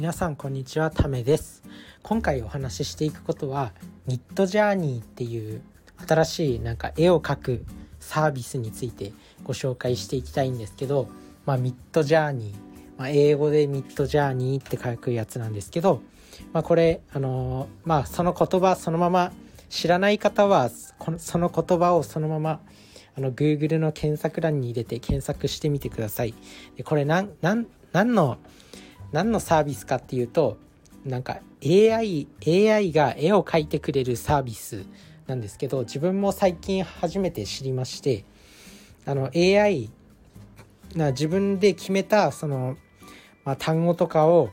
皆さんこんにちはためです今回お話ししていくことはニットジャーニーっていう新しいなんか絵を描くサービスについてご紹介していきたいんですけど、まあ、ミッドジャーニー、まあ、英語でミッドジャーニーって書くやつなんですけど、まあ、これあのー、まあその言葉そのまま知らない方はその言葉をそのままあの Google の検索欄に入れて検索してみてください。でこれ何の何のサービスかっていうとなんか AI, AI が絵を描いてくれるサービスなんですけど自分も最近初めて知りましてあの AI な自分で決めたその、まあ、単語とかを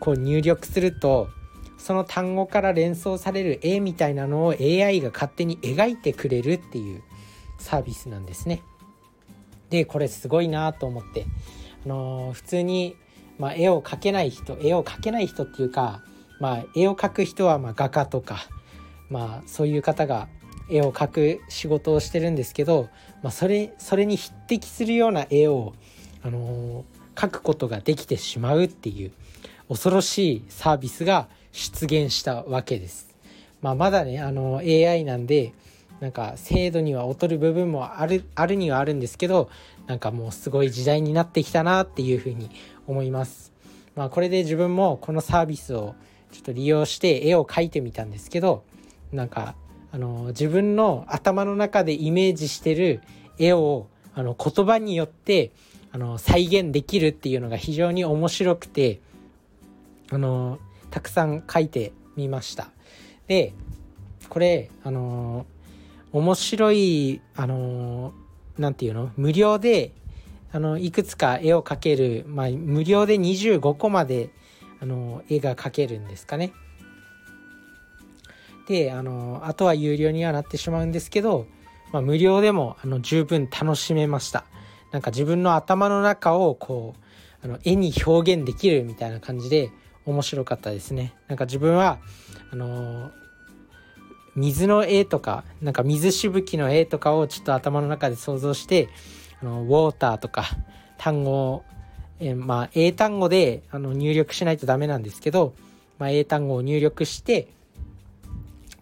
こう入力するとその単語から連想される絵みたいなのを AI が勝手に描いてくれるっていうサービスなんですね。でこれすごいなと思って、あのー、普通にまあ、絵を描けない人絵を描けない人っていうか、まあ、絵を描く人はま画家とか、まあ、そういう方が絵を描く仕事をしてるんですけど、まあ、それそれに匹敵するような絵を、あのー、描くことができてしまうっていう恐ろしいサービスが出現したわけです。まあ、まだねあの AI なんでなんか精度には劣る部分もあるあるにはあるんですけどなんかもうすごい時代になってきたなっていうふうに思います。まあ、これで自分もこのサービスをちょっと利用して絵を描いてみたんですけどなんかあの自分の頭の中でイメージしてる絵をあの言葉によってあの再現できるっていうのが非常に面白くてあのたくさん描いてみました。でこれあの面白いあの何て言うの？無料であのいくつか絵を描ける、まあ、無料で25個まであの絵が描けるんですかね。であのあとは有料にはなってしまうんですけど、まあ、無料でもあの十分楽しめました。なんか自分の頭の中をこうあの絵に表現できるみたいな感じで面白かったですね。なんか自分はあの水の絵とかなんか水しぶきの絵とかをちょっと頭の中で想像してあのウォーターとか単語を、えまあ、英単語であの入力しないとダメなんですけど、まあ、英単語を入力して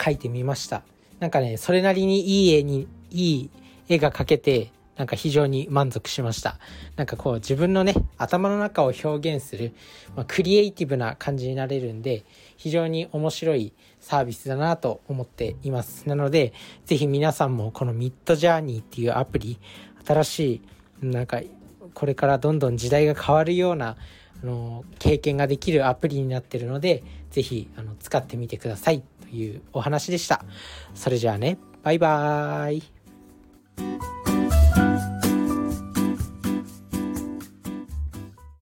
書いてみました。なんかね、それなりにいい絵に、いい絵が描けて、なんか非常に満足しました。なんかこう自分のね、頭の中を表現する、まあ、クリエイティブな感じになれるんで、非常に面白いサービスだなと思っています。なので、ぜひ皆さんもこのミッドジャーニーっていうアプリ、新しいなんかこれからどんどん時代が変わるようなあの経験ができるアプリになってるので是非あの使ってみてください。というお話でした。それじゃあね。バイバーイ。